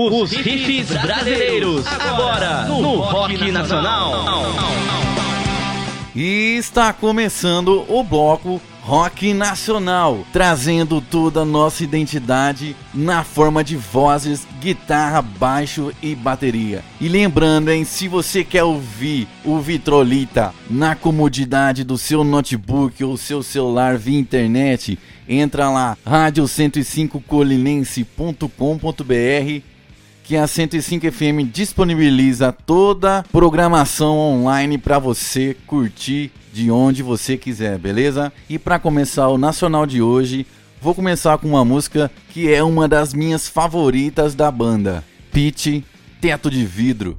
Os riffs brasileiros, agora no Rock Nacional. E está começando o bloco Rock Nacional, trazendo toda a nossa identidade na forma de vozes, guitarra, baixo e bateria. E lembrando, hein, se você quer ouvir o Vitrolita na comodidade do seu notebook ou seu celular via internet, entra lá radio105colinense.com.br que a 105 FM disponibiliza toda programação online para você curtir de onde você quiser, beleza? E para começar o nacional de hoje, vou começar com uma música que é uma das minhas favoritas da banda, Pitch Teto de Vidro.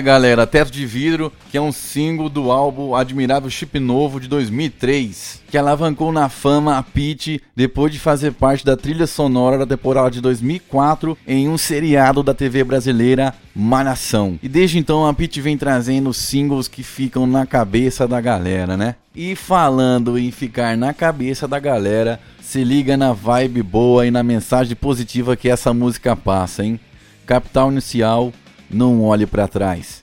Galera, Teto de Vidro, que é um single do álbum Admirável Chip Novo de 2003, que alavancou na fama a Pete depois de fazer parte da trilha sonora da temporada de 2004 em um seriado da TV brasileira Malhação. E desde então a Pete vem trazendo singles que ficam na cabeça da galera, né? E falando em ficar na cabeça da galera, se liga na vibe boa e na mensagem positiva que essa música passa, hein? Capital Inicial, não olhe para trás.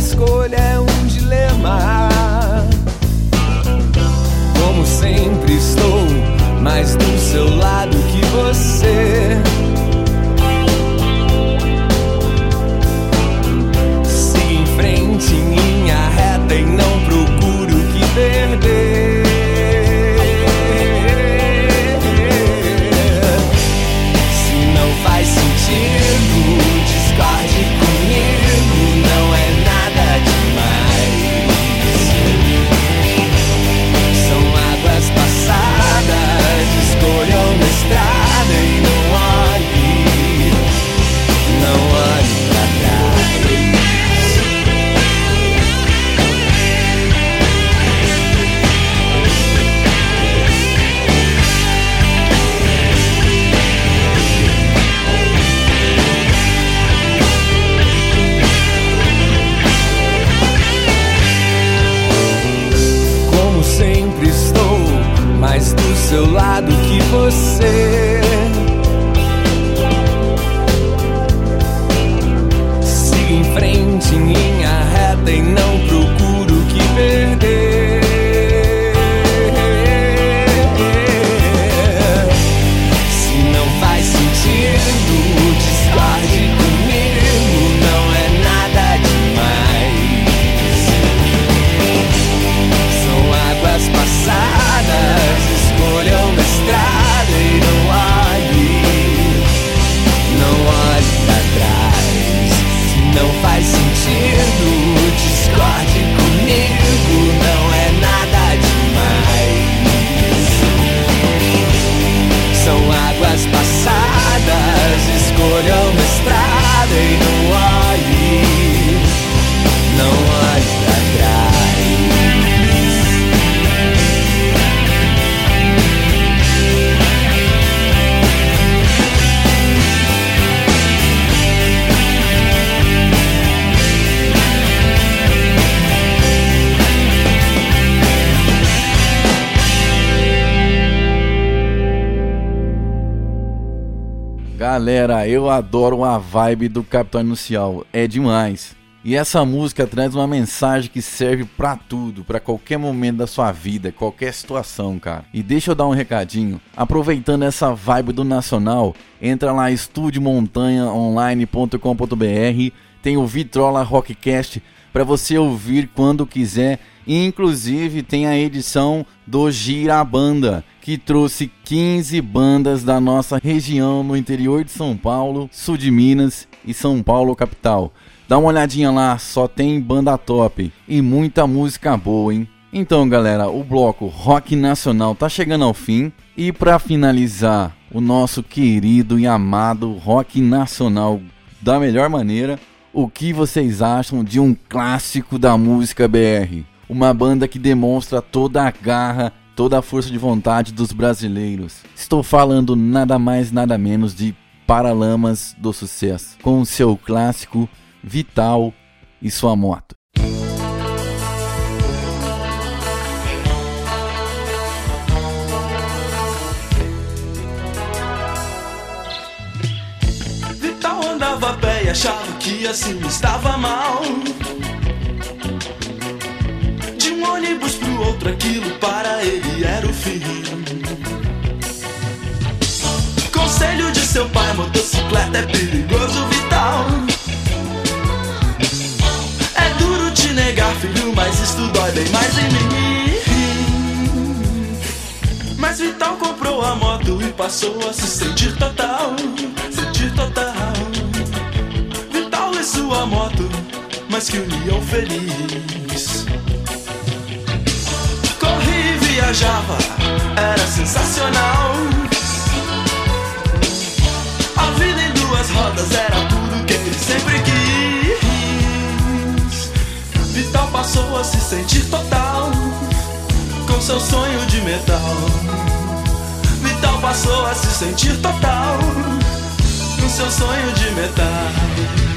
Escolha é um dilema. Como sempre estou mais do seu lado que você. they know Galera, eu adoro a vibe do Capitão Inicial, é demais. E essa música traz uma mensagem que serve pra tudo, pra qualquer momento da sua vida, qualquer situação, cara. E deixa eu dar um recadinho. Aproveitando essa vibe do Nacional, entra lá estudiomontanhaonline.com.br, tem o Vitrola Rockcast para você ouvir quando quiser. Inclusive tem a edição do Gira Banda, que trouxe 15 bandas da nossa região no interior de São Paulo, sul de Minas e São Paulo capital. Dá uma olhadinha lá, só tem banda top e muita música boa, hein? Então, galera, o bloco Rock Nacional tá chegando ao fim e para finalizar o nosso querido e amado Rock Nacional da melhor maneira, o que vocês acham de um clássico da música BR? Uma banda que demonstra toda a garra, toda a força de vontade dos brasileiros. Estou falando nada mais nada menos de Paralamas do Sucesso, com seu clássico Vital e sua moto. Vital andava pé e achava que assim estava mal. Aquilo para ele era o fim. Conselho de seu pai: motocicleta é perigoso, vital. É duro te negar, filho, mas isso dói bem mais em mim. Mas Vital comprou a moto e passou a se sentir total, sentir total. Vital e sua moto, mas que união feliz. Viajava, era sensacional. A vida em duas rodas era tudo que ele sempre quis. Vital passou a se sentir total com seu sonho de metal. Vital passou a se sentir total com seu sonho de metal.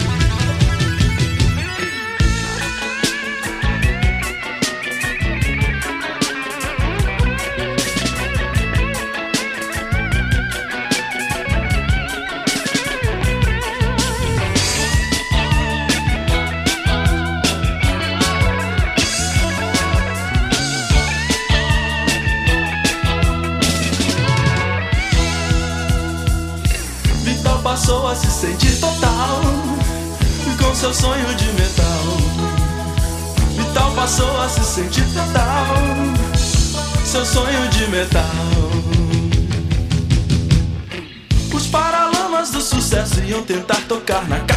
Se sentir total com seu sonho de metal. Vital passou a se sentir total, seu sonho de metal. Os paralamas do sucesso iam tentar tocar na capital,